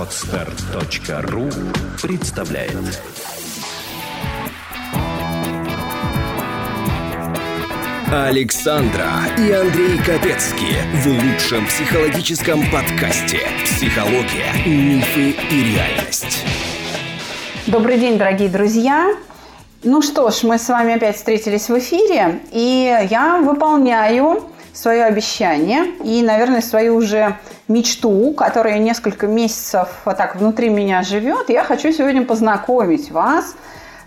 Отстар.ру представляет Александра и Андрей Капецки в лучшем психологическом подкасте «Психология, мифы и реальность». Добрый день, дорогие друзья! Ну что ж, мы с вами опять встретились в эфире, и я выполняю свое обещание и, наверное, свою уже мечту, которая несколько месяцев вот так внутри меня живет. Я хочу сегодня познакомить вас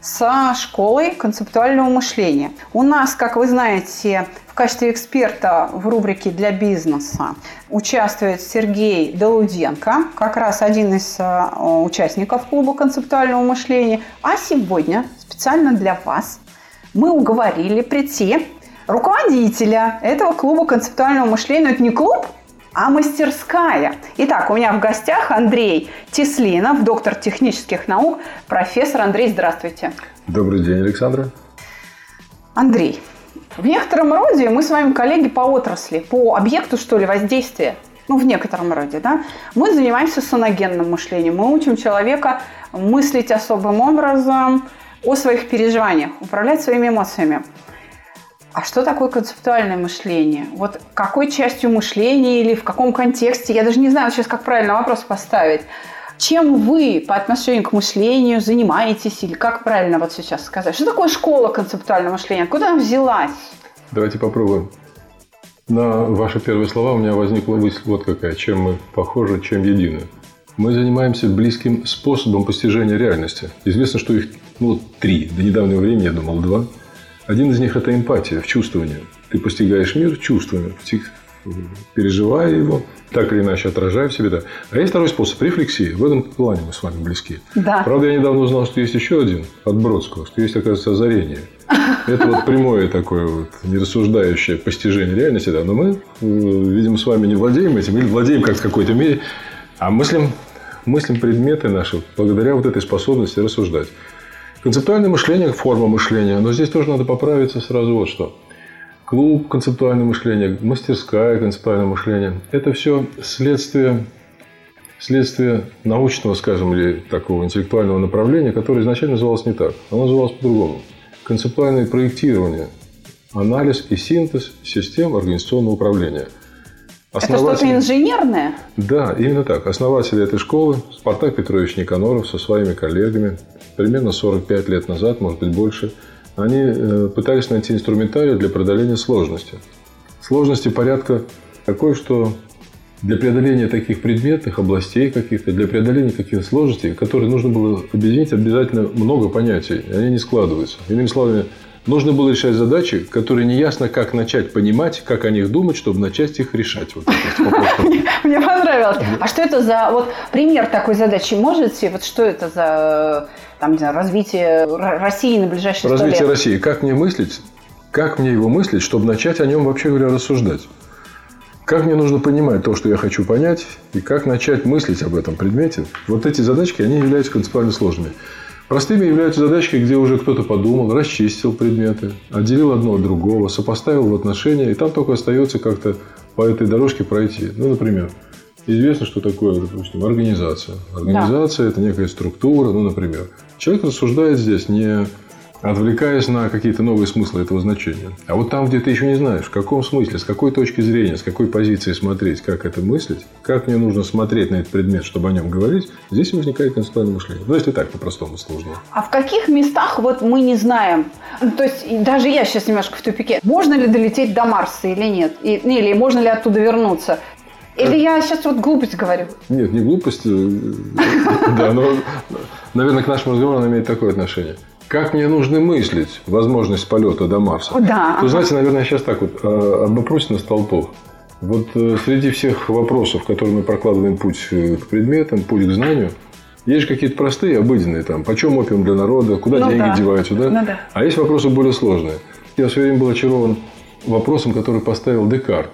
со школой концептуального мышления. У нас, как вы знаете, в качестве эксперта в рубрике «Для бизнеса» участвует Сергей Долуденко, как раз один из э, участников клуба концептуального мышления. А сегодня специально для вас мы уговорили прийти руководителя этого клуба концептуального мышления. Но это не клуб, а мастерская. Итак, у меня в гостях Андрей Теслинов, доктор технических наук, профессор. Андрей, здравствуйте. Добрый день, Александра. Андрей, в некотором роде мы с вами коллеги по отрасли, по объекту, что ли, воздействия. Ну, в некотором роде, да. Мы занимаемся соногенным мышлением. Мы учим человека мыслить особым образом о своих переживаниях, управлять своими эмоциями. А что такое концептуальное мышление? Вот какой частью мышления или в каком контексте? Я даже не знаю сейчас, как правильно вопрос поставить. Чем вы по отношению к мышлению занимаетесь или как правильно вот сейчас сказать? Что такое школа концептуального мышления? Откуда она взялась? Давайте попробуем. На ваши первые слова у меня возникла мысль вот какая. Чем мы похожи, чем едины. Мы занимаемся близким способом постижения реальности. Известно, что их ну, три. До недавнего времени я думал два – один из них – это эмпатия, в чувствовании. Ты постигаешь мир чувствами, переживая его, так или иначе отражая в себе. Да. А есть второй способ – рефлексии. В этом плане мы с вами близки. Да. Правда, я недавно узнал, что есть еще один от Бродского, что есть, оказывается, озарение. Это вот прямое такое вот нерассуждающее постижение реальности. Да. Но мы, э, видимо, с вами не владеем этим, или владеем как в какой-то мере, а мыслим, мыслим предметы наши благодаря вот этой способности рассуждать. Концептуальное мышление – форма мышления. Но здесь тоже надо поправиться сразу вот что. Клуб концептуальное мышление, мастерская концептуальное мышление – это все следствие, следствие научного, скажем, или такого интеллектуального направления, которое изначально называлось не так. Оно называлось по-другому. Концептуальное проектирование, анализ и синтез систем организационного управления – Основатель... Это что-то инженерное? Да, именно так. Основатель этой школы Спартак Петрович Никаноров со своими коллегами примерно 45 лет назад, может быть больше, они э, пытались найти инструментарий для преодоления сложности. Сложности порядка такой, что для преодоления таких предметных областей каких-то, для преодоления каких-то сложностей, которые нужно было объединить обязательно много понятий, и они не складываются. Иными словами, нужно было решать задачи, которые неясно, как начать понимать, как о них думать, чтобы начать их решать. Вот Мне понравилось. А что это за вот пример такой задачи можете? Вот что это за там, не знаю, развитие России на ближайшие Развитие России. Как мне мыслить? Как мне его мыслить, чтобы начать о нем вообще говоря рассуждать? Как мне нужно понимать то, что я хочу понять, и как начать мыслить об этом предмете? Вот эти задачки, они являются концептуально сложными. Простыми являются задачки, где уже кто-то подумал, расчистил предметы, отделил одно от другого, сопоставил в отношения, и там только остается как-то по этой дорожке пройти. Ну, например, известно, что такое, допустим, организация. Организация да. – это некая структура, ну, например. Человек рассуждает здесь не отвлекаясь на какие-то новые смыслы этого значения. А вот там, где ты еще не знаешь, в каком смысле, с какой точки зрения, с какой позиции смотреть, как это мыслить, как мне нужно смотреть на этот предмет, чтобы о нем говорить, здесь возникает концептуальное мышление. Ну, если так по-простому сложно. А в каких местах вот мы не знаем? То есть, даже я сейчас немножко в тупике. Можно ли долететь до Марса или нет? Или можно ли оттуда вернуться? Или я сейчас вот глупость говорю? Нет, не глупость. Э, да, но, наверное, к нашему разговору она имеет такое отношение. Как мне нужно мыслить возможность полета до Марса? Да. Вы знаете, наверное, сейчас так вот а, об вопросе на столпов. Вот э, среди всех вопросов, которые мы прокладываем путь э, к предметам, путь к знанию, есть же какие-то простые, обыденные, там, почем опиум для народа, куда ну, деньги да. деваются, да? Ну, да? А есть вопросы более сложные. Я в свое время был очарован вопросом, который поставил Декарт.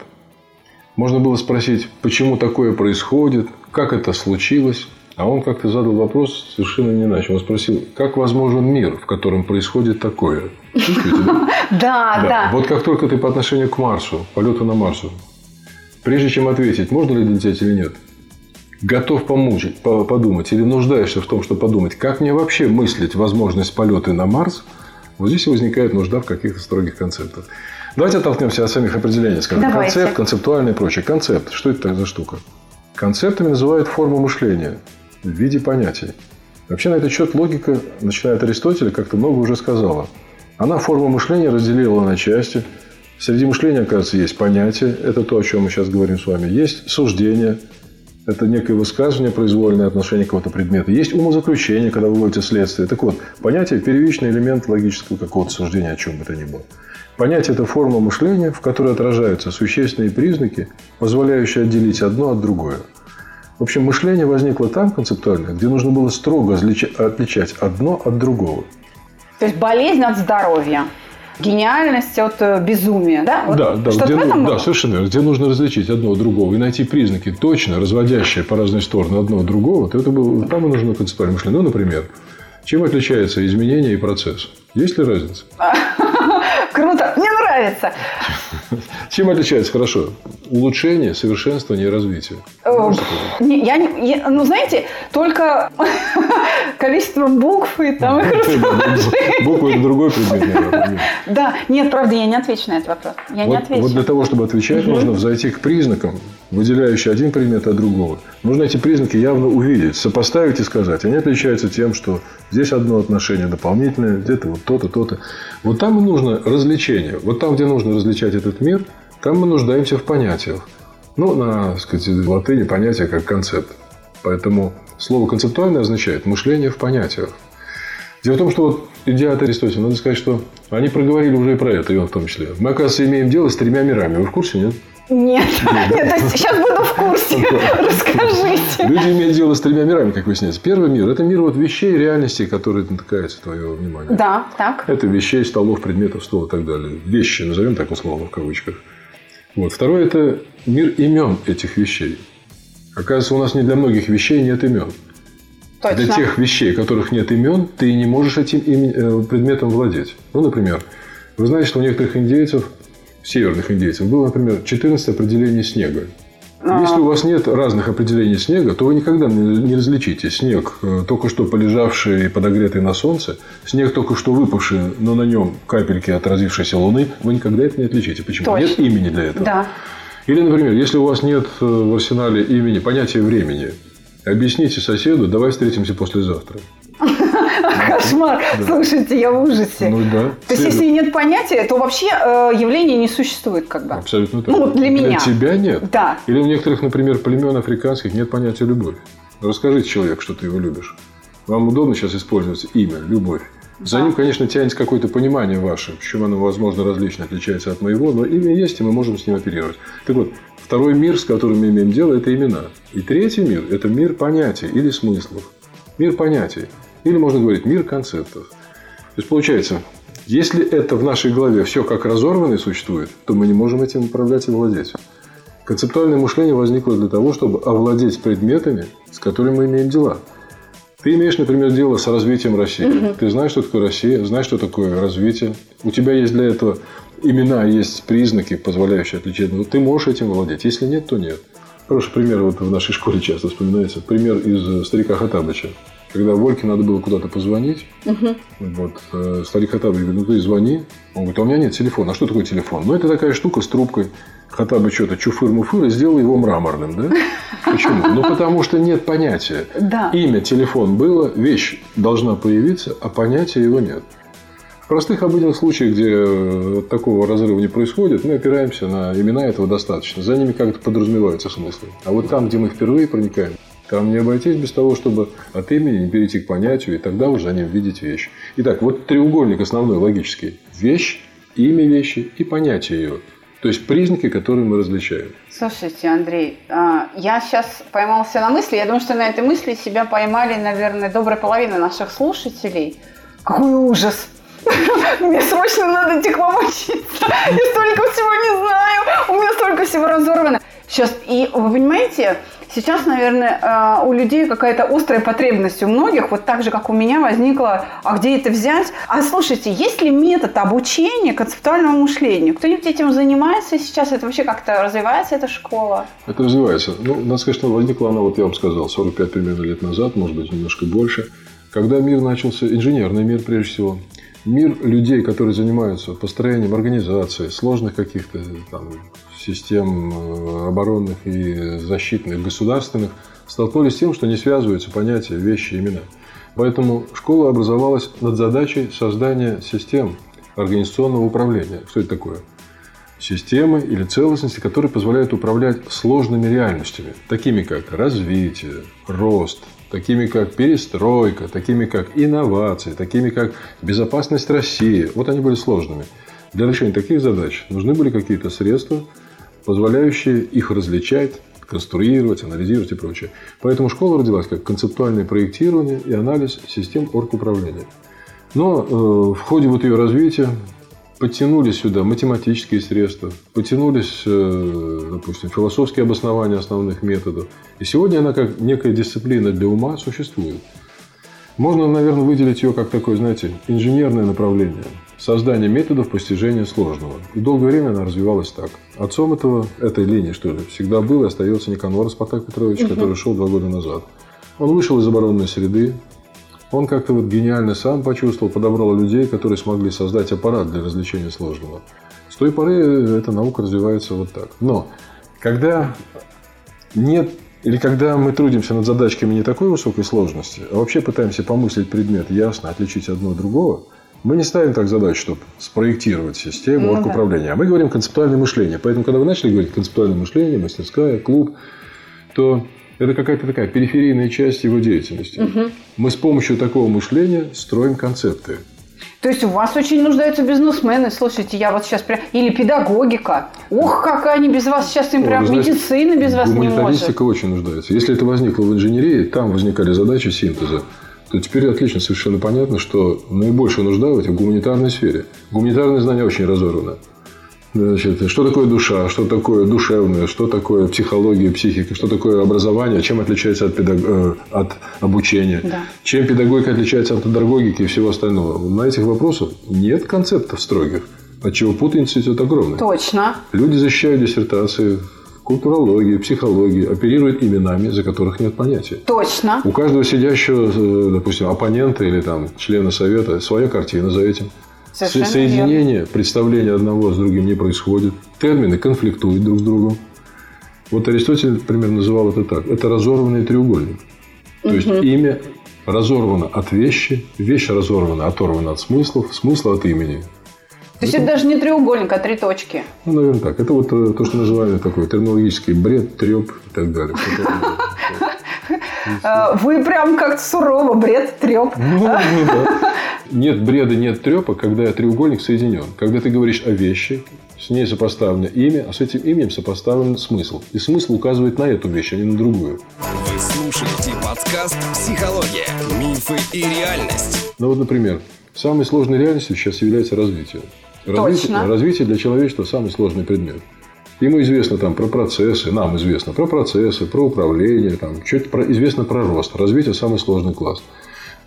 Можно было спросить, почему такое происходит, как это случилось, а он как-то задал вопрос совершенно не иначе. Он спросил, как возможен мир, в котором происходит такое? Чувствуете, да? Да, да. Вот как только ты по отношению к Марсу, полету на Марсу, прежде чем ответить, можно ли лететь или нет, готов помучить, подумать или нуждаешься в том, чтобы подумать, как мне вообще мыслить возможность полета на Марс, вот здесь и возникает нужда в каких-то строгих концептах. Давайте оттолкнемся от самих определений. Скажем, Давайте. концепт, концептуальный и прочее. Концепт. Что это за штука? Концептами называют форму мышления в виде понятий. Вообще на этот счет логика, начиная от Аристотеля, как-то много уже сказала. Она форму мышления разделила на части. Среди мышления, оказывается, есть понятие. Это то, о чем мы сейчас говорим с вами. Есть суждение. Это некое высказывание, произвольное отношение к какому-то предмету. Есть умозаключение, когда вы вводите следствие. Так вот, понятие – первичный элемент логического какого-то суждения, о чем бы то ни было. Понятие – это форма мышления, в которой отражаются существенные признаки, позволяющие отделить одно от другое. В общем, мышление возникло там концептуально, где нужно было строго отличать одно от другого. То есть болезнь от здоровья. Гениальность от э, безумия, да? Вот да, да, где, да, совершенно. Где нужно различить одно от другого и найти признаки, точно разводящие по разные стороны одно от другого, то это было, там и нужно концептуальное мышление. Ну, например, чем отличается изменение и процесс? Есть ли разница? Круто, мне нравится. Чем отличается хорошо? Улучшение, совершенствование и развитие. Не, я не, я, ну, знаете, только количество букв и там их Буквы – это другой предмет. Да, нет, правда, я не отвечу на этот вопрос. Я не отвечу. Вот для того, чтобы отвечать, нужно зайти к признакам, выделяющим один предмет от другого. Нужно эти признаки явно увидеть, сопоставить и сказать. Они отличаются тем, что здесь одно отношение дополнительное, где-то вот то-то, то-то. Вот там и нужно развлечение. Вот там, где нужно различать этот мир, там мы нуждаемся в понятиях. Ну, на так сказать, латыни понятие как концепт. Поэтому слово концептуальное означает мышление в понятиях. Дело в том, что вот идея от Аристотеля, надо сказать, что они проговорили уже и про это, и он в том числе. Мы, оказывается, имеем дело с тремя мирами. Вы в курсе, нет? Нет. Нет, сейчас буду в курсе. Расскажите. Люди имеют дело с тремя мирами, как выясняется. Первый мир – это мир вот вещей, реальностей, которые натыкаются твое внимание. Да, так. Это вещей, столов, предметов, стол и так далее. Вещи, назовем так условно в кавычках. Вот. Второй – это мир имен этих вещей. Оказывается, у нас не для многих вещей нет имен. Точно. Для тех вещей, которых нет имен, ты не можешь этим э, предметом владеть. Ну, например, вы знаете, что у некоторых индейцев северных индейцев было, например, 14 определений снега. Если у вас нет разных определений снега, то вы никогда не различите снег, э, только что полежавший и подогретый на солнце, снег только что выпавший, но на нем капельки отразившейся луны, вы никогда это не отличите. Почему? Точно. Нет имени для этого. Да. Или, например, если у вас нет э, в арсенале имени, понятия времени, объясните соседу, давай встретимся послезавтра. Кошмар. Слушайте, я в ужасе. Ну да. То есть, если нет понятия, то вообще э, явление не существует бы. Абсолютно так. Ну, для меня. Для тебя нет. Да. Или у некоторых, например, племен африканских нет понятия любовь. Расскажите человеку, что ты его любишь. Вам удобно сейчас использовать имя, любовь. За ним, конечно, тянется какое-то понимание ваше, причем оно, возможно, различно отличается от моего, но имя есть, и мы можем с ним оперировать. Так вот, второй мир, с которым мы имеем дело, это имена. И третий мир – это мир понятий или смыслов. Мир понятий. Или можно говорить мир концептов. То есть получается, если это в нашей голове все как разорванный существует, то мы не можем этим управлять и владеть. Концептуальное мышление возникло для того, чтобы овладеть предметами, с которыми мы имеем дела. Ты имеешь, например, дело с развитием России. Угу. Ты знаешь, что такое Россия, знаешь, что такое развитие. У тебя есть для этого имена, есть признаки, позволяющие отличить. Но ты можешь этим владеть. Если нет, то нет. Хороший пример вот в нашей школе часто вспоминается. Пример из старика Хатабыча. Когда Вольке надо было куда-то позвонить, угу. вот, э, старик Хатабыч говорит, ну ты звони. Он говорит, а у меня нет телефона. А что такое телефон? Ну, это такая штука с трубкой. Хатабыч что-то чуфыр-муфыр и сделал его мраморным, да? Почему? Ну, потому что нет понятия. Да. Имя, телефон было, вещь должна появиться, а понятия его нет. В простых обыденных случаях, где э, такого разрыва не происходит, мы опираемся на имена этого достаточно. За ними как-то подразумеваются смыслы. А вот там, где мы впервые проникаем, там не обойтись без того, чтобы от имени не перейти к понятию, и тогда уже за ним видеть вещь. Итак, вот треугольник основной логический. Вещь, имя вещи и понятие ее. То есть признаки, которые мы различаем. Слушайте, Андрей, а, я сейчас поймался на мысли. Я думаю, что на этой мысли себя поймали, наверное, добрая половина наших слушателей. Какой ужас! Мне срочно надо учиться. Я столько всего не знаю. У меня столько всего разорвано. Сейчас, и вы понимаете, сейчас, наверное, э, у людей какая-то острая потребность у многих, вот так же, как у меня возникла, а где это взять? А слушайте, есть ли метод обучения концептуальному мышлению? Кто-нибудь этим занимается сейчас? Это вообще как-то развивается, эта школа? Это развивается. Ну, надо сказать, что возникла она, вот я вам сказал, 45 примерно лет назад, может быть, немножко больше, когда мир начался, инженерный мир прежде всего, мир людей, которые занимаются построением организации, сложных каких-то там, систем э, оборонных и защитных, государственных, столкнулись с тем, что не связываются понятия, вещи, имена. Поэтому школа образовалась над задачей создания систем организационного управления. Что это такое? Системы или целостности, которые позволяют управлять сложными реальностями, такими как развитие, рост, такими как перестройка, такими как инновации, такими как безопасность России. Вот они были сложными. Для решения таких задач нужны были какие-то средства, позволяющие их различать, конструировать, анализировать и прочее. Поэтому школа родилась как концептуальное проектирование и анализ систем оргуправления. Но э, в ходе вот ее развития подтянулись сюда математические средства, потянулись, э, допустим, философские обоснования основных методов. И сегодня она как некая дисциплина для ума существует. Можно, наверное, выделить ее как такое, знаете, инженерное направление. Создание методов постижения сложного. И долгое время она развивалась так. Отцом этого, этой линии, что ли, всегда был и остается Никанор Спартак Петрович, угу. который шел два года назад. Он вышел из оборонной среды, он как-то вот гениально сам почувствовал, подобрал людей, которые смогли создать аппарат для развлечения сложного. С той поры эта наука развивается вот так. Но когда нет или когда мы трудимся над задачками не такой высокой сложности, а вообще пытаемся помыслить предмет ясно, отличить одно от другого, мы не ставим так задачу, чтобы спроектировать систему ну, оргуправления. Да. А мы говорим концептуальное мышление. Поэтому, когда вы начали говорить концептуальное мышление, мастерская, клуб, то это какая-то такая периферийная часть его деятельности. Угу. Мы с помощью такого мышления строим концепты. То есть у вас очень нуждаются бизнесмены. Слушайте, я вот сейчас прям... Или педагогика. Ох, как они без вас сейчас им прям... Знаете, медицина без вас не может. Гуманитаристика очень нуждается. Если это возникло в инженерии, там возникали задачи синтеза то теперь отлично совершенно понятно, что наибольшую нужда в гуманитарной сфере. Гуманитарные знания очень разорваны. Значит, что такое душа, что такое душевное, что такое психология, психика, что такое образование, чем отличается от, педаг... Э, от обучения, да. чем педагогика отличается от педагогики и всего остального. На этих вопросах нет концептов строгих, отчего путаница идет огромная. Точно. Люди защищают диссертации культурологии, психологии оперируют именами, за которых нет понятия. Точно. У каждого сидящего, э, допустим, оппонента или там члена совета своя картина за этим. Совершенно Соединение, верно. представление одного с другим не происходит. Термины конфликтуют друг с другом. Вот Аристотель, примерно, называл это так. Это разорванный треугольник. То угу. есть имя разорвано от вещи, вещь разорвана, оторвана от смыслов, смысл от имени. То есть это даже не треугольник, а три точки. Ну, наверное, так. Это вот э, то, что называют такой терминологический бред, треп и так далее. Э, вы прям как сурово, бред, треп. Ну, ну нет бреда, нет трепа, когда треугольник соединен. Когда ты говоришь о вещи, с ней сопоставлено имя, а с этим именем сопоставлен смысл. И смысл указывает на эту вещь, а не на другую. Вы слушаете подкаст «Психология. Мифы и реальность». Ну вот, например, самой сложной реальностью сейчас является развитие. Развитие, развитие для человечества самый сложный предмет. Ему известно там про процессы, нам известно про процессы, про управление, там, что-то про, известно про рост. Развитие – самый сложный класс.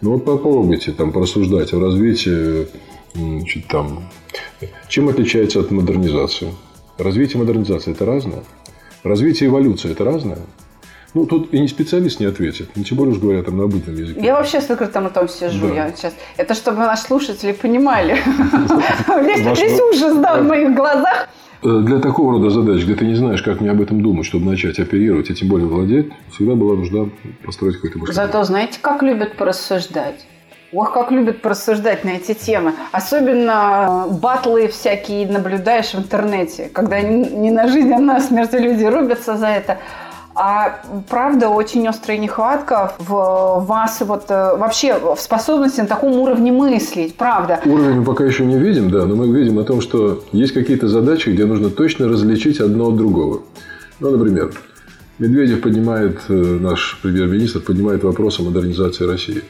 Ну, вот попробуйте там порассуждать о развитии, значит, там, чем отличается от модернизации. Развитие и модернизация – это разное. Развитие и эволюция – это разное. Ну, тут и не специалист не ответит. Ну, тем более уж говорят там на обычном языке. Я вообще с закрытым ртом сижу. Да. Я сейчас... Это чтобы наши слушатели понимали. Весь ужас, да, в моих глазах. Э, для такого рода задач, где ты не знаешь, как мне об этом думать, чтобы начать оперировать, и тем более владеть, всегда была нужда построить какой-то мышление. Зато знаете, как любят порассуждать? Ох, как любят порассуждать на эти темы. Особенно э, батлы всякие наблюдаешь в интернете, когда не на жизнь, а на смерть люди рубятся за это. А правда очень острая нехватка в вас вот э, вообще в способности на таком уровне мыслить, правда. Уровень мы пока еще не видим, да, но мы видим о том, что есть какие-то задачи, где нужно точно различить одно от другого. Ну, например, Медведев поднимает, э, наш премьер-министр поднимает вопрос о модернизации России.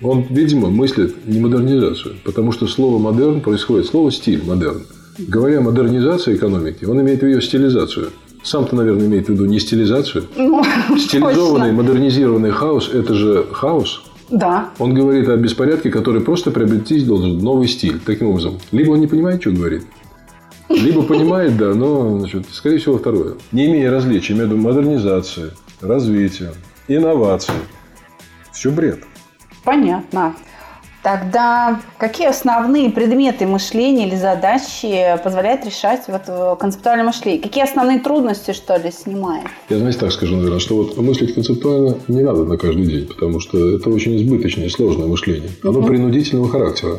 Он, видимо, мыслит не модернизацию, потому что слово «модерн» происходит, слово «стиль» – «модерн». Говоря о модернизации экономики, он имеет в виду стилизацию – Сам-то, наверное, имеет в виду не стилизацию. Ну, Стилизованный, точно. модернизированный хаос – это же хаос. Да. Он говорит о беспорядке, который просто приобрести должен новый стиль. Таким образом, либо он не понимает, что говорит, либо понимает, да, но, значит, скорее всего, второе. Не имея различия между модернизацией, развитием, инновацией. Все бред. Понятно. Тогда какие основные предметы мышления или задачи позволяют решать вот э, концептуальное мышление? Какие основные трудности, что ли, снимает? Я, знаете, так скажу, наверное, что вот мыслить концептуально не надо на каждый день, потому что это очень избыточное, сложное мышление. Оно принудительного характера.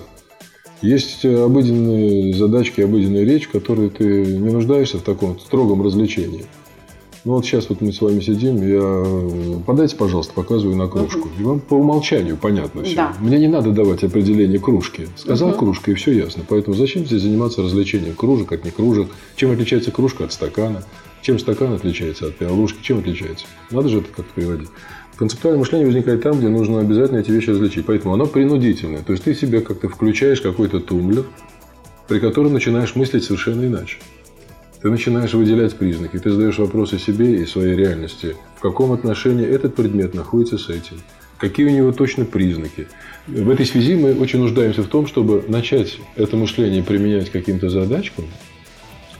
Есть э, обыденные задачки, обыденная речь, в которой ты не нуждаешься в таком строгом развлечении. Ну вот сейчас вот мы с вами сидим, я э, подайте, пожалуйста, показываю на кружку. И вам по умолчанию понятно все. Да. Мне не надо давать определение кружки. Сказал кружка, и все ясно. Поэтому зачем здесь заниматься развлечением кружек от не кружек? Чем отличается кружка от стакана? Чем стакан отличается от пиалушки? Чем отличается? Надо же это как-то приводить. Концептуальное мышление возникает там, где нужно обязательно эти вещи различить. Поэтому оно принудительное. То есть ты себе как-то включаешь какой-то тумблер, при котором начинаешь мыслить совершенно иначе. Ты начинаешь выделять признаки, ты задаешь вопросы себе и своей реальности. В каком отношении этот предмет находится с этим? Какие у него точно признаки? В этой связи мы очень нуждаемся в том, чтобы начать это мышление применять каким-то задачкам,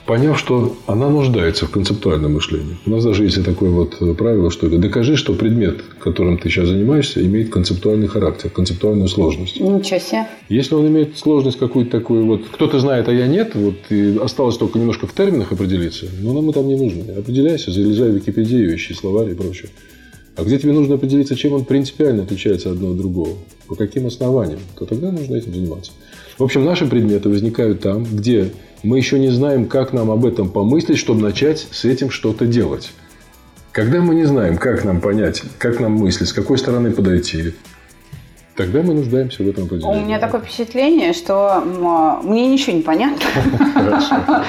поняв, что она нуждается в концептуальном мышлении. У нас даже есть такое вот правило, что докажи, что предмет, которым ты сейчас занимаешься, имеет концептуальный характер, концептуальную сложность. Ничего себе. Если он имеет сложность какую-то такую, вот кто-то знает, а я нет, вот и осталось только немножко в терминах определиться, но нам это не нужно. Определяйся, залезай в Википедию, ищи словарь и прочее. А где тебе нужно определиться, чем он принципиально отличается одно от другого, по каким основаниям, то тогда нужно этим заниматься. В общем, наши предметы возникают там, где мы еще не знаем, как нам об этом помыслить, чтобы начать с этим что-то делать. Когда мы не знаем, как нам понять, как нам мыслить, с какой стороны подойти, тогда мы нуждаемся в этом У определении. меня такое впечатление, что мне ничего не понятно.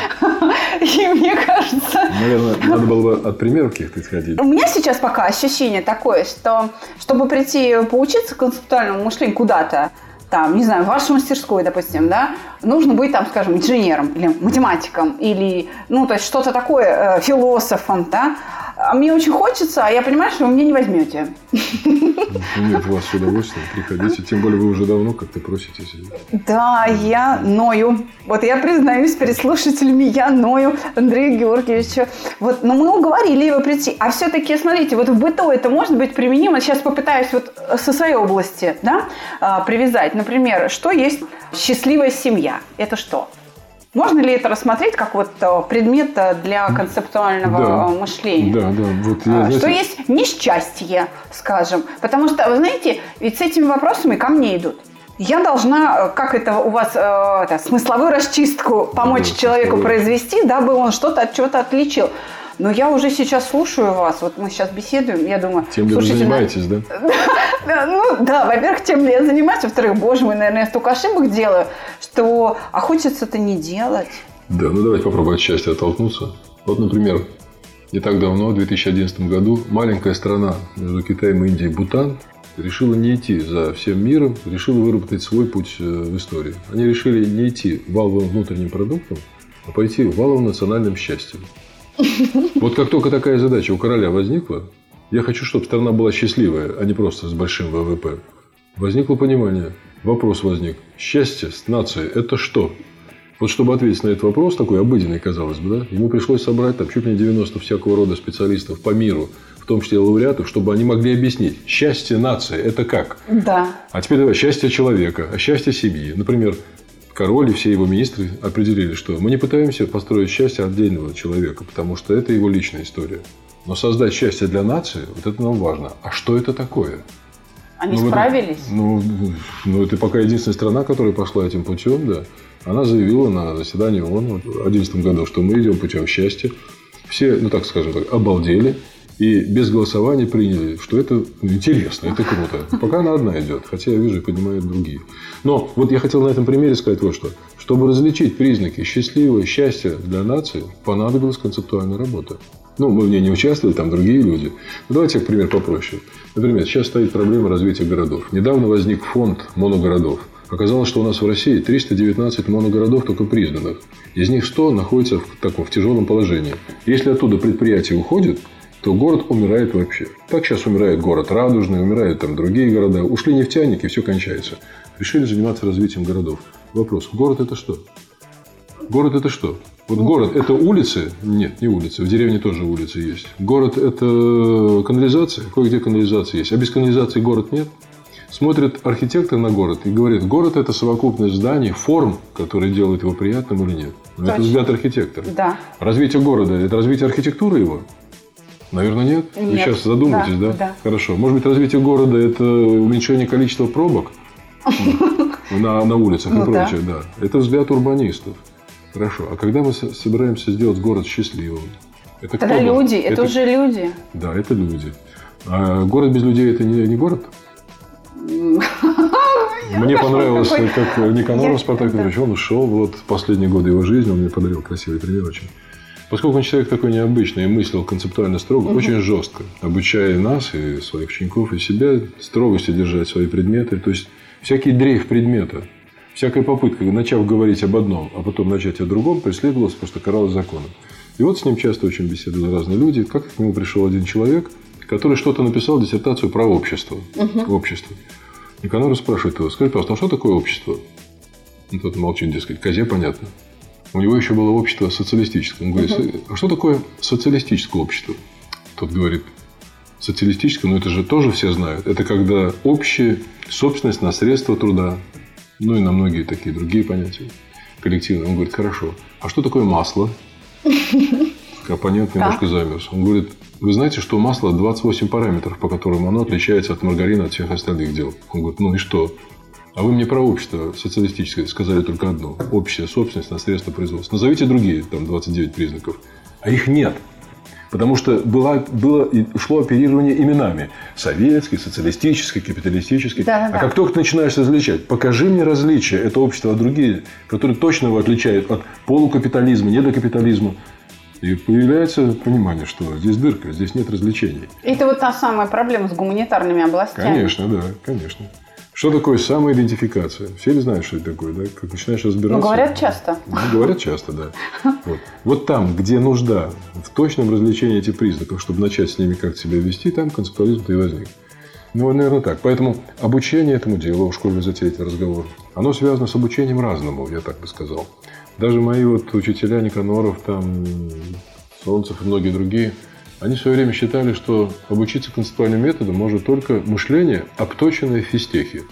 И мне кажется, Наверное, надо было бы от примеров каких-то исходить. У меня сейчас пока ощущение такое, что чтобы прийти поучиться концептуальному мышлению куда-то, там, не знаю, в вашу мастерскую, допустим, да, нужно быть там, скажем, инженером или математиком, или, ну, то есть что-то такое, э, философом, да. А мне очень хочется, а я понимаю, что вы меня не возьмете. Нет, у вас с удовольствием, приходите. Тем более вы уже давно как-то проситесь. Да, я ною. Вот я признаюсь перед слушателями, я ною Андрею Георгиевичу. Вот, но мы уговорили его прийти. А все-таки, смотрите, вот в быту это может быть применимо. Сейчас попытаюсь вот со своей области да, а, привязать. Например, что есть счастливая семья? Это что? Можно ли это рассмотреть как вот э, предмет э, для концептуального Да. мышления? Да, да. Вот я, А, знаете, Что есть несчастье, скажем. Потому что, вы знаете, ведь с этими вопросами ко мне идут. Я должна, э, как это у вас, э, это, смысловую расчистку помочь Да, человеку смысловую. произвести, дабы он что-то от чего-то отличил. Но я уже сейчас слушаю вас, вот мы сейчас беседуем, я думаю, Тем ли вы на- занимаетесь, да? да, ну да, во-первых, тем ли я занимаюсь, во-вторых, боже мой, наверное, я столько ошибок делаю, что а хочется-то не делать. Да, ну давайте попробуем от счастья оттолкнуться. Вот, например, не так давно, в 2011 году, маленькая страна между Китаем и Индией, Бутан, решила не идти за всем миром, решила выработать свой путь э, в истории. Они решили не идти валовым внутренним продуктом, а пойти валовым национальным счастьем. Вот как только такая задача у короля возникла, я хочу, чтобы страна была счастливая, а не просто с большим ВВП. Возникло понимание. Вопрос возник. Счастье с нацией – это что? Вот чтобы ответить на этот вопрос, такой обыденный, казалось бы, да, ему пришлось собрать там чуть ли не 90 всякого рода специалистов по миру, в том числе лауреатов, чтобы они могли объяснить, счастье нации – это как? Да. А теперь давай, счастье человека, а счастье семьи. Например, король и все его министры определили, что мы не пытаемся построить счастье отдельного человека, потому что это его личная история. Но создать счастье для нации, вот это нам важно. А что это такое? Они Ну, справились? Ну, ну, это пока единственная страна, которая пошла этим путем, да. Она заявила на заседании ООН в 2011 году, что мы идем путем счастья. Все, ну так скажем так, обалдели и без голосования приняли, что это интересно, это круто. Пока она одна идет, хотя я вижу и понимают другие. Но вот я хотел на этом примере сказать вот что. Чтобы различить признаки счастливого счастья для нации, понадобилась концептуальная работа. Ну, мы в ней не участвовали, там другие люди. Ну, давайте, к пример, попроще. Например, сейчас стоит проблема развития городов. Недавно возник фонд моногородов. Оказалось, что у нас в России 319 моногородов только признанных. Из них 100 находятся в таком в тяжелом положении. Если оттуда предприятие уходит, то город умирает вообще. Так сейчас умирает город Радужный, умирают там другие города. Ушли нефтяники, все кончается. Решили заниматься развитием городов. Вопрос, город это что? Город это что? Вот город – это улицы? Нет, не улицы. В деревне тоже улицы есть. Город – это канализация? Кое-где канализация есть. А без канализации город нет? Смотрит архитектор на город и говорит, город – это совокупность зданий, форм, которые делают его приятным или нет. Но это взгляд архитектора. Да. Развитие города – это развитие архитектуры его? Наверное, нет? Вы Нет. сейчас задумаетесь, да, Да, да. Хорошо. Может быть, развитие города – это уменьшение количества пробок на, на улицах и Ну да. прочее, да. Это взгляд урбанистов. Хорошо. А когда мы со- собираемся сделать город счастливым? Это Тогда люди, должен? это, уже люди. Да, это люди. А город без людей – это не, не город? Мне понравилось, как Никаноров Спартак да. Петрович, он ушел вот последние годы его жизни, он мне подарил красивый пример очень. Поскольку он человек такой необычный и мыслил концептуально строго, очень жестко, обучая нас и своих учеников, и себя строгости держать свои предметы. То есть, всякий дрейф предмета, всякая попытка, начав говорить об одном, а потом начать о другом, преследовалась, просто каралась законом. И вот с ним часто очень беседовали разные люди. Как к нему пришел один человек, который что-то написал, диссертацию про общество. Общество. Никанор спрашивает его, скажи, пожалуйста, а что такое общество? Ну, тот молчит, дескать, козе понятно. У него еще было общество социалистическое. Он говорит, а что такое социалистическое общество? Тот говорит, социалистическое, но это же тоже все знают. Это когда общая собственность на средства труда, ну и на многие такие другие понятия коллективные. Он говорит, хорошо. А что такое масло? Оппонент немножко замерз. Он говорит, вы знаете, что у масла 28 параметров, по которым оно отличается от маргарина, от всех остальных дел. Он говорит, ну и что? А вы мне про общество социалистическое сказали только одно. Общая собственность на средства производства. Назовите другие, там 29 признаков. А их нет. Потому что было, и шло оперирование именами. Советский, социалистический, капиталистический. Да-да-да. А как только ты начинаешь различать, покажи мне различия, это общество от другие, которые точно его отличают от полукапитализма, недокапитализма. И появляется понимание, что здесь дырка, здесь нет развлечений. Это вот та самая проблема с гуманитарными областями. Конечно, да, конечно. Что такое самоидентификация? Все ли знают, что это такое, да? Как начинаешь разбираться. Ну, говорят часто. Ну, говорят часто, да. Вот. вот там, где нужда в точном развлечении этих признаков, чтобы начать с ними как себя вести, там концептуализм-то и возник. Ну, наверное, так. Поэтому обучение этому делу, уж коль вы затеете разговор, оно связано с обучением разному, я так бы сказал. Даже мои вот учителя Никаноров, там, Солнцев и многие другие, они в свое время считали, что обучиться концептуальным методам может только мышление, обточенное в физтехе.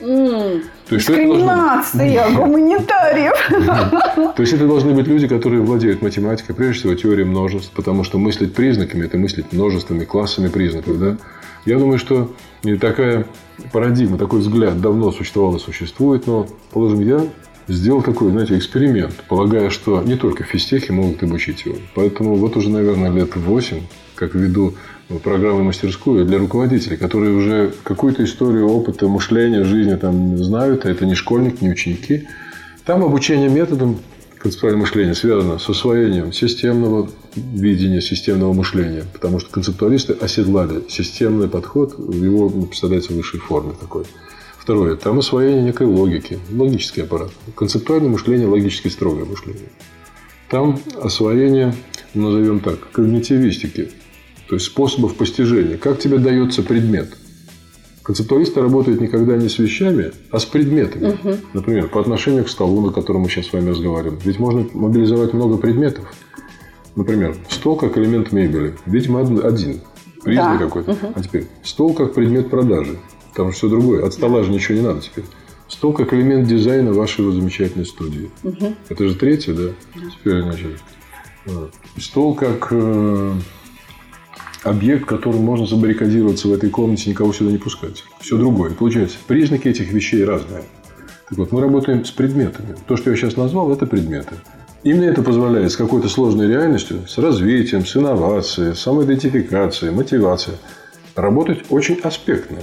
То есть, это должно? Дискриминация гуманитариев. То есть это должны быть люди, которые владеют математикой, прежде всего теорией множеств, потому что мыслить признаками – это мыслить множествами, классами признаков. Да? Я думаю, что такая парадигма, такой взгляд давно существовал и существует, но, положим, я сделал такой, знаете, эксперимент, полагая, что не только в физтехе могут обучить его. Поэтому вот уже, наверное, лет 8, как веду программы мастерскую для руководителей, которые уже какую-то историю опыта, мышления, жизни там знают, а это не школьник, не ученики. Там обучение методом концептуального мышления связано с освоением системного видения, системного мышления. Потому что концептуалисты оседлали системный подход, его представляется в высшей форме такой. Второе. Там освоение некой логики, логический аппарат. Концептуальное мышление, логически строгое мышление. Там освоение, назовем так, когнитивистики, то есть способов постижения. Как тебе дается предмет? Концептуалисты работают никогда не с вещами, а с предметами. Например, по отношению к столу, на котором мы сейчас с вами разговариваем. Ведь можно мобилизовать много предметов. Например, стол как элемент мебели. Видимо, од- один. Признак Да. какой-то. А теперь стол как предмет продажи. Там же все другое. От стола же ничего не надо теперь. Стол как элемент дизайна вашей вот замечательной студии. Это же третье, да? Теперь, значит, а, стол как э, объект, которым можно забаррикадироваться в этой комнате, никого сюда не пускать. Все другое. Получается, признаки этих вещей разные. Так вот, мы работаем с предметами. То, что я сейчас назвал, это предметы. Именно это позволяет с какой-то сложной реальностью, с развитием, с инновацией, самоидентификацией, мотивацией работать очень аспектно.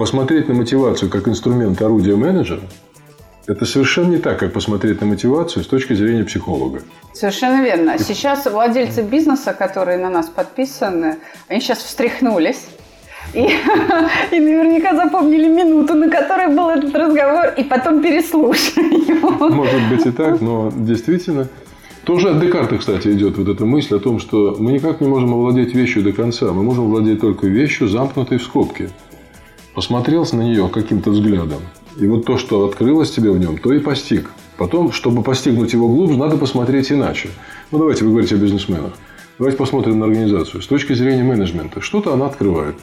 Посмотреть на мотивацию как инструмент орудия менеджера – это совершенно не так, как посмотреть на мотивацию с точки зрения психолога. Совершенно верно. Сейчас владельцы бизнеса, которые на нас подписаны, они сейчас встряхнулись. И, и наверняка запомнили минуту, на которой был этот разговор, и потом переслушали его. Может быть и так, но действительно тоже от Декарта, кстати, идет вот эта мысль о том, что мы никак не можем овладеть вещью до конца. Мы можем овладеть только вещью, замкнутой в скобке. Посмотрел на нее каким-то взглядом. И вот то, что открылось тебе в нем, то и постиг. Потом, чтобы постигнуть его глубже, надо посмотреть иначе. Ну, давайте вы говорите о бизнесменах. Давайте посмотрим на организацию. С точки зрения менеджмента, что-то она открывает.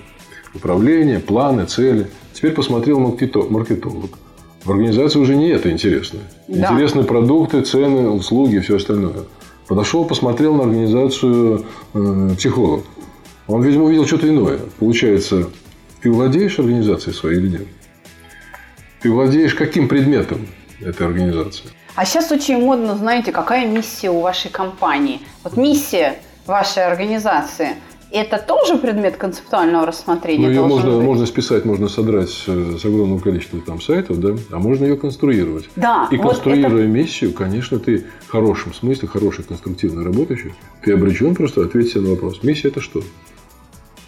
Управление, планы, цели. Теперь посмотрел маркетолог. В организации уже не это интересно. Да. Интересны продукты, цены, услуги и все остальное. Подошел, посмотрел на организацию э, психолог. Он, видимо, увидел что-то иное. Получается, ты владеешь организацией своей или нет? Ты владеешь каким предметом этой организации? А сейчас очень модно, знаете, какая миссия у вашей компании. Вот миссия вашей организации – это тоже предмет концептуального рассмотрения? Ну, ее можно, быть? можно списать, можно содрать с, огромного количества там, сайтов, да, а можно ее конструировать. Да, И вот конструируя это... миссию, конечно, ты в хорошем смысле, хороший конструктивно работающий, ты обречен просто ответить на вопрос. Миссия – это что?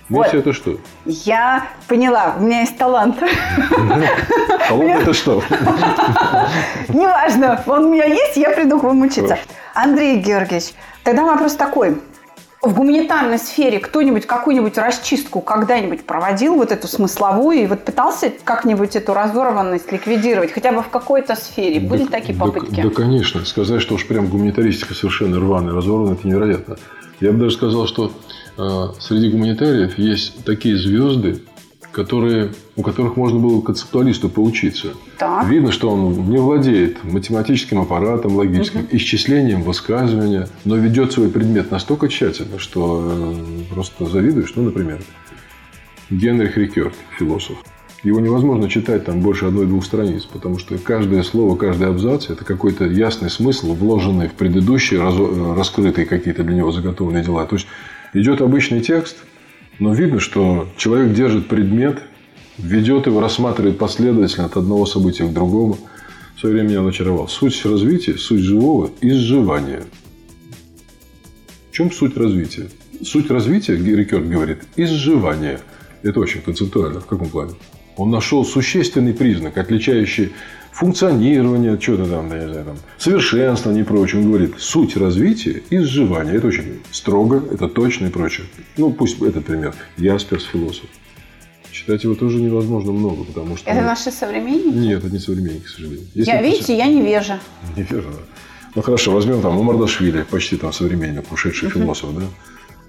Вот. это что? Я поняла, у меня есть талант. Талант это что? Неважно, он у меня есть, я приду к вам учиться. Андрей Георгиевич, тогда вопрос такой в гуманитарной сфере кто-нибудь какую-нибудь расчистку когда-нибудь проводил, вот эту смысловую, и вот пытался как-нибудь эту разорванность ликвидировать, хотя бы в какой-то сфере? Были да, такие попытки? Да, да, конечно. Сказать, что уж прям гуманитаристика совершенно рваная, разорванная, это невероятно. Я бы даже сказал, что среди гуманитариев есть такие звезды, которые, у которых можно было концептуалисту поучиться. Так. Видно, что он не владеет математическим аппаратом, логическим, угу. исчислением высказывания, но ведет свой предмет настолько тщательно, что э, просто завидуешь. Ну, например, Генрих Рикерт, философ. Его невозможно читать там больше одной-двух страниц, потому что каждое слово, каждый абзац – это какой-то ясный смысл, вложенный в предыдущие, э, раскрытые какие-то для него заготовленные дела. То есть, идет обычный текст – но видно, что человек держит предмет, ведет его, рассматривает последовательно от одного события к другому. В свое время меня очаровал. Суть развития, суть живого – изживание. В чем суть развития? Суть развития, Рикерт говорит, изживание. Это очень концептуально. В каком плане? Он нашел существенный признак, отличающий функционирование, что-то там, я не знаю, там, совершенствование и прочее. Он говорит, суть развития – изживания. Это очень строго, это точно и прочее. Ну, пусть этот пример. Ясперс – философ. Читать его тоже невозможно много, потому что... Это наши современники? Нет, это не современники, к сожалению. Если я, видите, я невежа. Невежа, да. Ну, хорошо, возьмем там Мамардашвили, почти там современник, ушедший uh-huh. философ, да?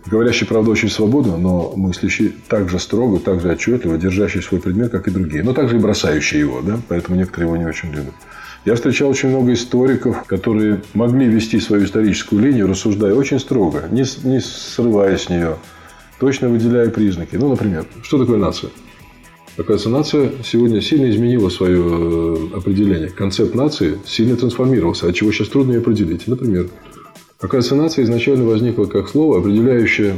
Говорящий, правда, очень свободно, но мыслящий так же строго, так же отчетливо, держащий свой предмет, как и другие. Но также и бросающий его, да? поэтому некоторые его не очень любят. Я встречал очень много историков, которые могли вести свою историческую линию, рассуждая очень строго, не, не срывая с нее, точно выделяя признаки. Ну, например, что такое нация? Оказывается, нация сегодня сильно изменила свое э, определение. Концепт нации сильно трансформировался, от чего сейчас трудно ее определить. Например, Оказывается, нация изначально возникла как слово, определяющее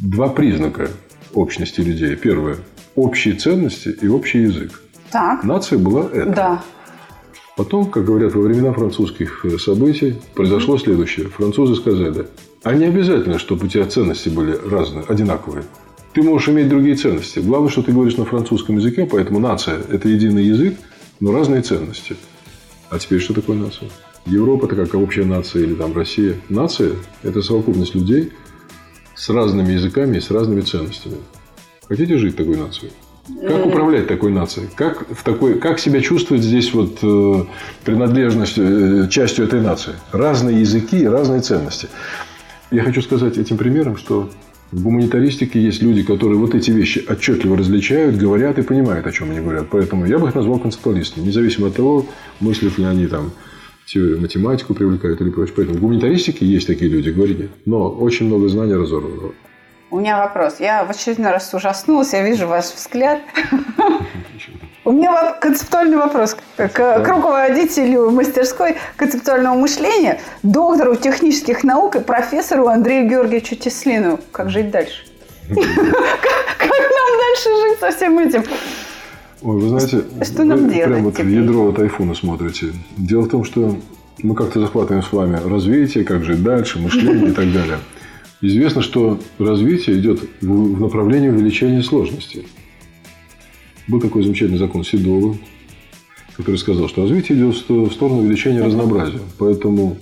два признака общности людей. Первое – общие ценности и общий язык. Так. Нация была это. Да. Потом, как говорят, во времена французских э, событий произошло следующее. Французы сказали, а не обязательно, чтобы у тебя ценности были разные, одинаковые. Ты можешь иметь другие ценности. Главное, что ты говоришь на французском языке, поэтому нация – это единый язык, но разные ценности. А теперь что такое нация? Европа – это как общая нация или там Россия. Нация – это совокупность людей с разными языками и с разными ценностями. Хотите жить такой нации? Как управлять такой нацией? Как, в такой, как себя чувствовать здесь вот, э, принадлежность э, частью этой нации? Разные языки и разные ценности. Я хочу сказать этим примером, что в гуманитаристике есть люди, которые вот эти вещи отчетливо различают, говорят и понимают, о чем они говорят. Поэтому я бы их назвал концептуалистами, независимо от того, мыслят ли они там математику привлекают или прочее. Поэтому в гуманитаристике есть такие люди, говорите. Но очень много знаний разорвано. У меня вопрос. Я в очередной раз ужаснулась, я вижу ваш взгляд. У меня концептуальный вопрос к, руководителю мастерской концептуального мышления, доктору технических наук и профессору Андрею Георгиевичу Теслину. Как жить дальше? Как нам дальше жить со всем этим? Ой, вы знаете, что нам вы делать прям вот в ядро тайфуна смотрите. Дело в том, что мы как-то захватываем с вами развитие, как жить дальше, мышление и так далее. Известно, что развитие идет в направлении увеличения сложности. Был такой замечательный закон Седова, который сказал, что развитие идет в сторону увеличения разнообразия. Поэтому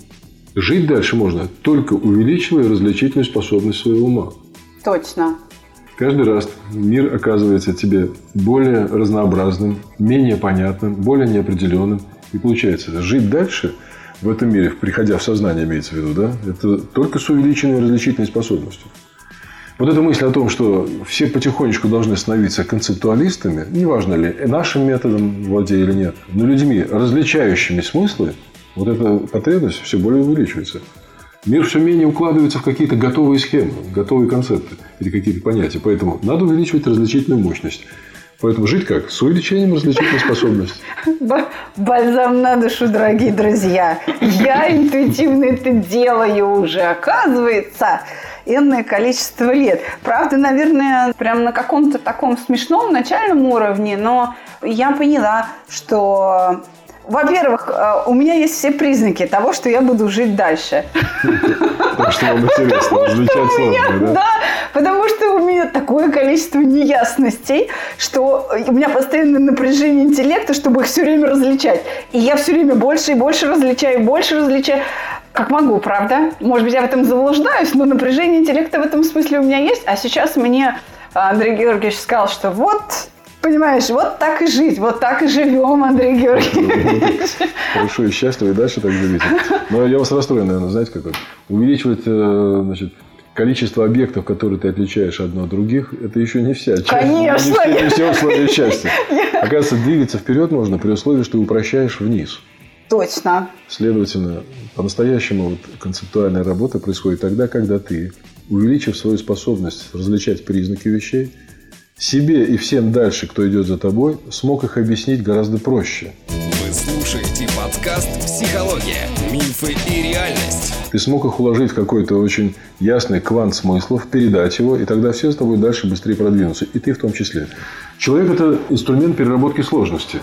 жить дальше можно, только увеличивая различительную способность своего ума. Точно. Каждый раз мир оказывается тебе более разнообразным, менее понятным, более неопределенным. И получается, жить дальше в этом мире, приходя в сознание, имеется в виду, да, это только с увеличенной различительной способностью. Вот эта мысль о том, что все потихонечку должны становиться концептуалистами, неважно ли нашим методом владея или нет, но людьми, различающими смыслы, вот эта потребность все более увеличивается. Мир все менее укладывается в какие-то готовые схемы, готовые концепты или какие-то понятия. Поэтому надо увеличивать различительную мощность. Поэтому жить как? С увеличением различительной способности. Бальзам на душу, дорогие друзья. Я интуитивно это делаю уже, оказывается, энное количество лет. Правда, наверное, прям на каком-то таком смешном начальном уровне, но я поняла, что во-первых, э, у меня есть все признаки того, что я буду жить дальше. Так что вам интересно, различать сложно, да? Да, потому что у меня такое количество неясностей, что у меня постоянное напряжение интеллекта, чтобы их все время различать. И я все время больше и больше различаю, больше различаю. Как могу, правда? Может быть, я в этом заблуждаюсь, но напряжение интеллекта в этом смысле у меня есть. А сейчас мне Андрей Георгиевич сказал, что вот Понимаешь, вот так и жить, вот так и живем, Андрей Георгиевич. Хорошо и счастливо, и дальше так живите. Но я вас расстрою, наверное, знаете, как. Увеличивать э, значит, количество объектов, которые ты отличаешь одно от других, это еще не вся часть. Конечно. Не все, не все условия счастья. Оказывается, двигаться вперед можно при условии, что ты упрощаешь вниз. Точно. Следовательно, по-настоящему вот концептуальная работа происходит тогда, когда ты, увеличив свою способность различать признаки вещей, себе и всем дальше, кто идет за тобой, смог их объяснить гораздо проще. Вы слушаете подкаст «Психология. Мифы и реальность». Ты смог их уложить в какой-то очень ясный квант смыслов, передать его, и тогда все с тобой дальше быстрее продвинутся. И ты в том числе. Человек – это инструмент переработки сложности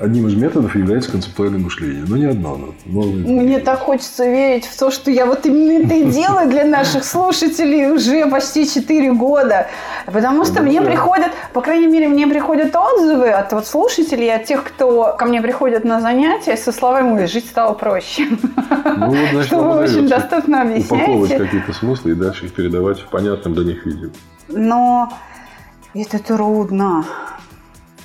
одним из методов является концептуальное мышление. Но не одно оно. Новое. Мне так хочется верить в то, что я вот именно это и делаю для наших слушателей уже почти 4 года. Потому что мне приходят, по крайней мере, мне приходят отзывы от вот слушателей, от тех, кто ко мне приходят на занятия со словами «жить стало проще». Ну, вот, значит, что вы очень доступно объясняете. Упаковывать какие-то смыслы и дальше их передавать в понятном для них виде. Но это трудно.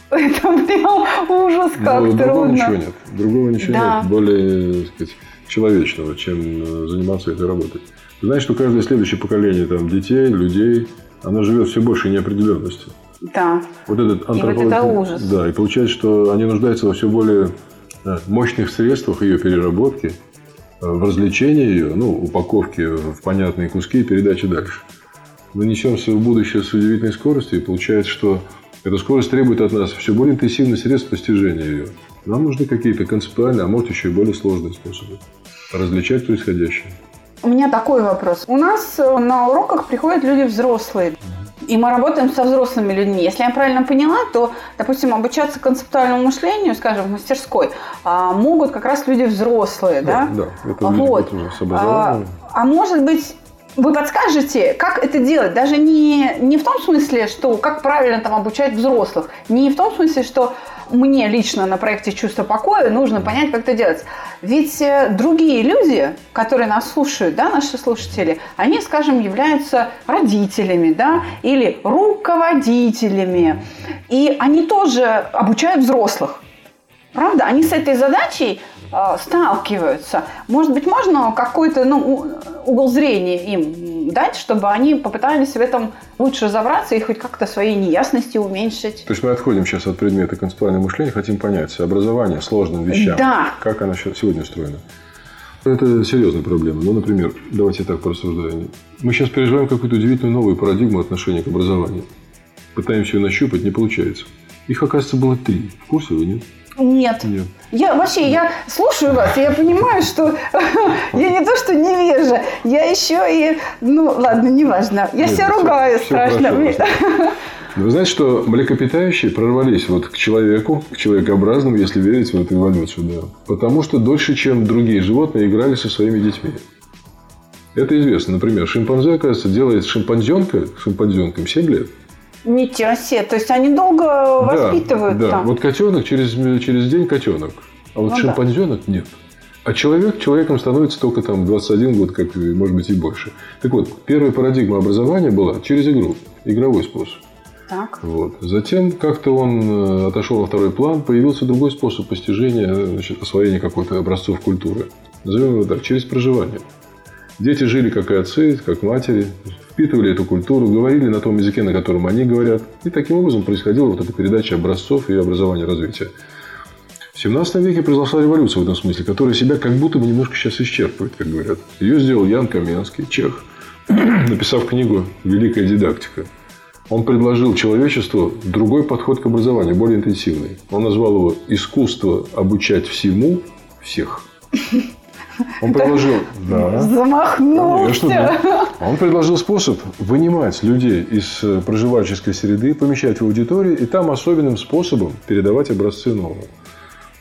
Это прям ужас, как ну, трудно. Другого ничего нет. Другого ничего да. нет. Более, так сказать, человечного, чем э, заниматься этой работой. Ты знаешь, что каждое следующее поколение там, детей, людей, оно живет все больше неопределенности. Да. Вот этот антрополог... И вот это ужас. Да, и получается, что они нуждаются во все более да, мощных средствах ее переработки, э, в развлечении ее, ну, упаковке в понятные куски и передачи дальше. Мы несемся в будущее с удивительной скоростью, и получается, что эта скорость требует от нас все более интенсивных средств постижения ее. Нам нужны какие-то концептуальные, а может еще и более сложные способы различать происходящее. У меня такой вопрос. У нас э, на уроках приходят люди взрослые. И мы работаем со взрослыми людьми. Если я правильно поняла, то, допустим, обучаться концептуальному мышлению, скажем, в мастерской, а, могут как раз люди взрослые, да? Да, да. Это вот. уже с образованием. А, а может быть, вы подскажете, как это делать? Даже не, не в том смысле, что как правильно там обучать взрослых, не в том смысле, что мне лично на проекте «Чувство покоя» нужно понять, как это делать. Ведь э, другие люди, которые нас слушают, да, наши слушатели, они, скажем, являются родителями, да, или руководителями. И они тоже обучают взрослых. Правда? Они с этой задачей сталкиваются. Может быть, можно какой-то ну, угол зрения им дать, чтобы они попытались в этом лучше разобраться и хоть как-то свои неясности уменьшить. То есть мы отходим сейчас от предмета концептуального мышления, хотим понять образование сложным вещам. Да. Как оно сегодня устроено. Это серьезная проблема. Ну, например, давайте так порассуждаем. Мы сейчас переживаем какую-то удивительную новую парадигму отношения к образованию. Пытаемся ее нащупать, не получается. Их, оказывается, было три. В курсе вы, нет? Нет. Нет. Я вообще, я слушаю вас, и я понимаю, что я не то, что невежа, я еще и, ну, ладно, неважно. Я себя ругаю все страшно. Вы знаете, что млекопитающие прорвались вот к человеку, к человекообразному, если верить в эту эволюцию, да. Потому что дольше, чем другие животные, играли со своими детьми. Это известно. Например, шимпанзе, оказывается, делает шимпанзенка шимпанзенком 7 лет. Ничего себе. То есть они долго воспитывают да, да. там. Вот котенок через, через день котенок. А вот Ну да. шимпанзенок нет. А человек человеком становится только там 21 год, как может быть, и больше. Так вот, первая парадигма образования была через игру, игровой способ. Так. Вот. Затем как-то он э, отошел на второй план, появился другой способ постижения, э, значит, освоения какой-то образцов культуры. Назовем его так, через проживание. Дети жили как и отцы, как матери, впитывали эту культуру, говорили на том языке, на котором они говорят. И таким образом происходила вот эта передача образцов и образования развития. В 17 веке произошла революция в этом смысле, которая себя как будто бы немножко сейчас исчерпывает, как говорят. Ее сделал Ян Каменский, чех, написав книгу «Великая дидактика». Он предложил человечеству другой подход к образованию, более интенсивный. Он назвал его «Искусство обучать всему всех». Он предложил... Да. Замахнулся. Конечно, да. Он предложил способ вынимать людей из э, проживальческой среды, помещать в аудитории и там особенным способом передавать образцы нового.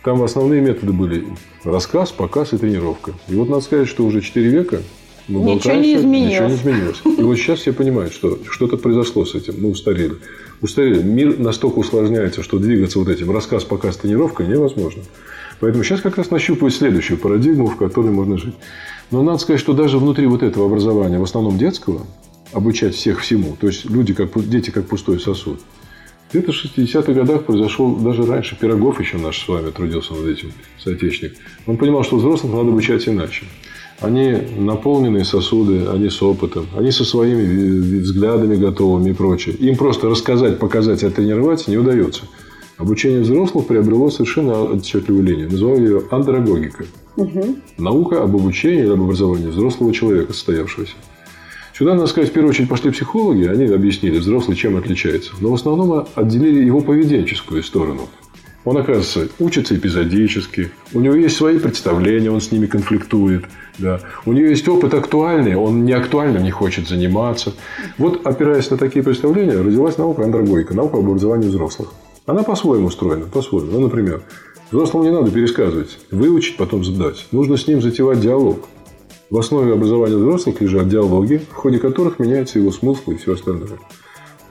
Там основные методы были рассказ, показ и тренировка. И вот надо сказать, что уже 4 века мы Ничего болтаемся, не изменилось. Ничего не изменилось. И вот сейчас все понимают, что что-то произошло с этим. Мы устарели. Устарели. Мир настолько усложняется, что двигаться вот этим рассказ, показ, тренировка невозможно. Поэтому сейчас как раз нащупывают следующую парадигму, в которой можно жить. Но надо сказать, что даже внутри вот этого образования, в основном детского, обучать всех всему, то есть люди как, дети как пустой сосуд, где-то в 60-х годах произошел, даже раньше Пирогов еще наш с вами трудился над этим, соотечественник. Он понимал, что взрослых надо обучать иначе. Они наполненные сосуды, они с опытом, они со своими ви- взглядами готовыми и прочее. Им просто рассказать, показать, оттренировать не удается. Обучение взрослых приобрело совершенно отчетливую линию. Называю ее андрогогика. Наука об обучении или об образовании взрослого человека, состоявшегося. Сюда, надо сказать, в первую очередь пошли психологи, они объяснили, взрослый чем отличается. Но в основном отделили его поведенческую сторону. Он, оказывается, учится эпизодически, у него есть свои представления, он с ними конфликтует. Да. У него есть опыт актуальный, он не актуальным не хочет заниматься. Вот, опираясь на такие представления, родилась наука андрогогика, наука об образовании взрослых. Она по-своему устроена, по-своему. Ну, например, взрослому не надо пересказывать, выучить, потом задать. Нужно с ним затевать диалог. В основе образования взрослых лежат диалоги, в ходе которых меняется его смысл и все остальное.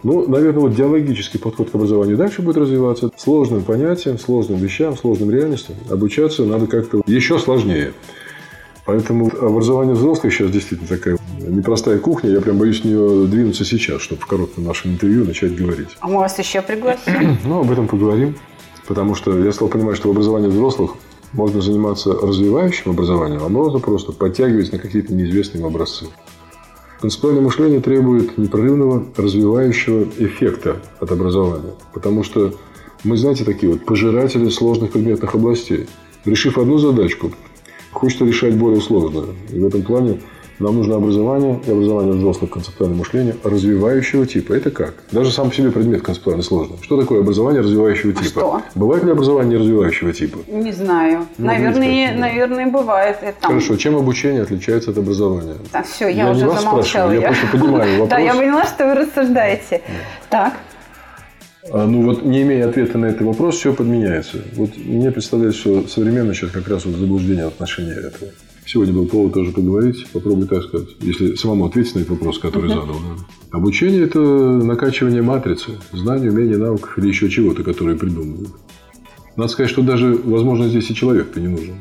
Ну, наверное, вот диалогический подход к образованию дальше будет развиваться. Сложным понятиям, сложным вещам, сложным реальностям обучаться надо как-то еще сложнее. Поэтому образование взрослых сейчас действительно такая непростая кухня. Я прям боюсь в нее двинуться сейчас, чтобы в коротком нашем интервью начать говорить. А мы вас еще пригласим. Ну, об этом поговорим. Потому что я стал понимать, что в образовании взрослых можно заниматься развивающим образованием, а можно просто подтягивать на какие-то неизвестные образцы. Концептуальное мышление требует непрерывного развивающего эффекта от образования. Потому что мы, знаете, такие вот пожиратели сложных предметных областей. Решив одну задачку, хочется решать более сложную. И в этом плане нам нужно образование и образование взрослых концептуального мышления развивающего типа. Это как? Даже сам по себе предмет концептуально сложный. Что такое образование развивающего типа? что? Бывает ли образование развивающего типа? Не знаю. Ну, наверное, да. наверное, бывает. Там. Хорошо, чем обучение отличается от образования? Так, все, я, Я не уже вас замолчала. спрашиваю, я просто понимаю вопрос. Да, я поняла, что вы рассуждаете. Так. А, Ну вот, не имея ответа на этот вопрос, все подменяется. Вот мне представляется, что современно сейчас как раз вот заблуждение в отношении этого. Сегодня был повод тоже поговорить. Попробуй так сказать, если самому ответить на этот вопрос, который задал. да. Обучение – это накачивание матрицы, знаний, умений, навыков или еще чего-то, которые придумывают. Надо сказать, что даже, возможно, здесь и человек-то не нужен.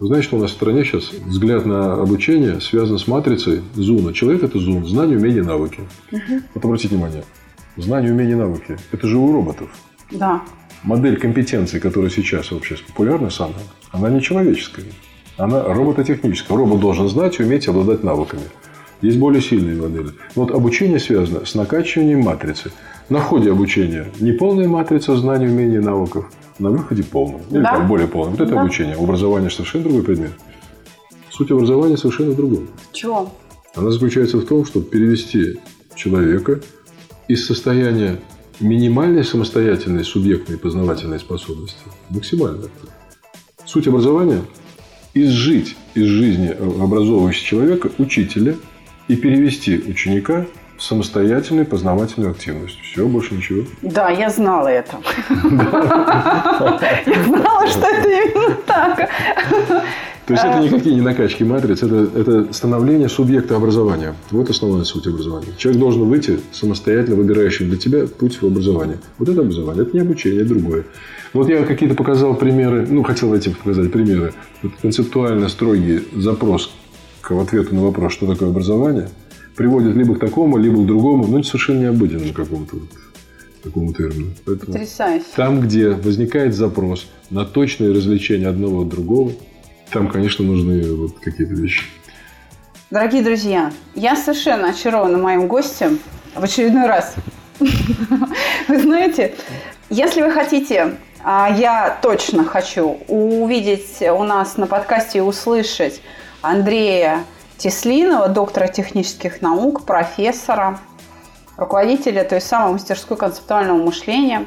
Вы знаете, что у нас в стране сейчас взгляд на обучение связан с матрицей Зуна. Человек – это Зун, знания, умения, навыки. Вот обратите внимание. Знания, умения, навыки – это же у роботов. Да. Модель компетенции, которая сейчас вообще популярна самая, она не человеческая. Она робототехническая. Робот должен знать уметь обладать навыками. Есть более сильные модели. Но вот обучение связано с накачиванием матрицы. На входе обучения не полная матрица знаний, умений, навыков. На выходе полная. Или Да. там более полная. Вот это Да. обучение. Образование совершенно другой предмет. Суть образования совершенно в другом. Чего? Она заключается в том, чтобы перевести человека из состояния минимальной самостоятельной субъектной познавательной способности в максимальную. Суть образования – изжить из жизни образовывающего человека учителя и перевести ученика в самостоятельную познавательную активность. Все, больше ничего. Да, я знала это. Я знала, что это именно так. То есть это никакие не накачки матриц, это, это становление субъекта образования. Вот основная суть образования. Человек должен выйти самостоятельно выбирающим для тебя путь в образование. Вот это образование, это не обучение, это другое. Вот я какие-то показал примеры, ну, хотел этим показать примеры. Вот концептуально строгий запрос к ответу на вопрос, что такое образование, приводит либо к такому, либо к другому, но совершенно необыденному какому-то вот такому термину. Поэтому Потрясающе. Там, где возникает запрос на точное развлечение одного от другого, там, конечно, нужны вот какие-то вещи. Дорогие друзья, я совершенно очарована моим гостем в очередной раз. Вы знаете, если вы хотите, а я точно хочу увидеть у нас на подкасте и услышать Андрея Теслинова, доктора технических наук, профессора, руководителя той самой мастерской концептуального мышления.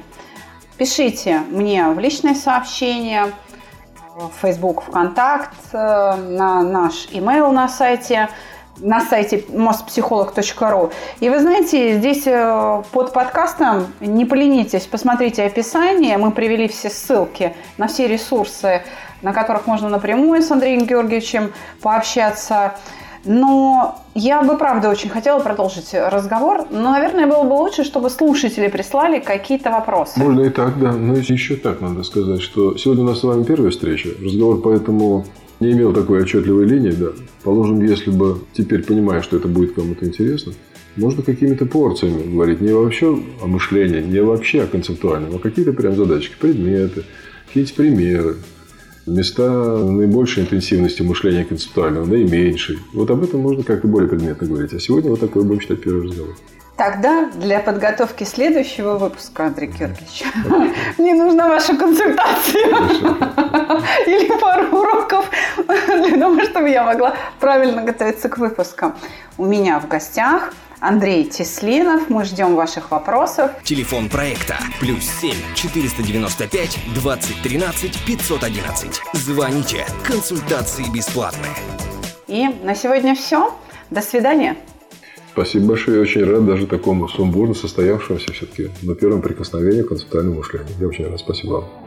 Пишите мне в личное сообщение – в Facebook, ВКонтакт, э, на наш email на сайте на сайте mostpsycholog.ru. И вы знаете, здесь э, под подкастом не поленитесь, посмотрите описание. Мы привели все ссылки на все ресурсы, на которых можно напрямую с Андреем Георгиевичем пообщаться. Но я бы, правда, очень хотела продолжить разговор, но, наверное, было бы лучше, чтобы слушатели прислали какие-то вопросы. Можно и так, да. Но еще так надо сказать, что сегодня у нас с вами первая встреча. Разговор поэтому не имел такой отчетливой линии, да. Положим, если бы теперь понимая, что это будет кому-то интересно, можно какими-то порциями говорить не вообще о мышлении, не вообще о концептуальном, а какие-то прям задачки, предметы, какие-то примеры, места наибольшей интенсивности мышления концептуального, наименьшей. Вот об этом можно как-то более предметно говорить. А сегодня вот такой будем читать первый разговор. Тогда для подготовки следующего выпуска, Андрей Георгиевич, мне нужна ваша консультация. Или пару уроков для того, чтобы я могла правильно готовиться к выпускам. У меня в гостях Андрей Теслинов. Мы ждем ваших вопросов. Телефон проекта плюс 7 495 2013 511. Звоните. Консультации бесплатные. И на сегодня все. До свидания. Спасибо большое. Я очень рад даже такому сумбурно состоявшемуся все-таки на первом прикосновении к концептуальному мышлению. Я очень рад. Спасибо вам.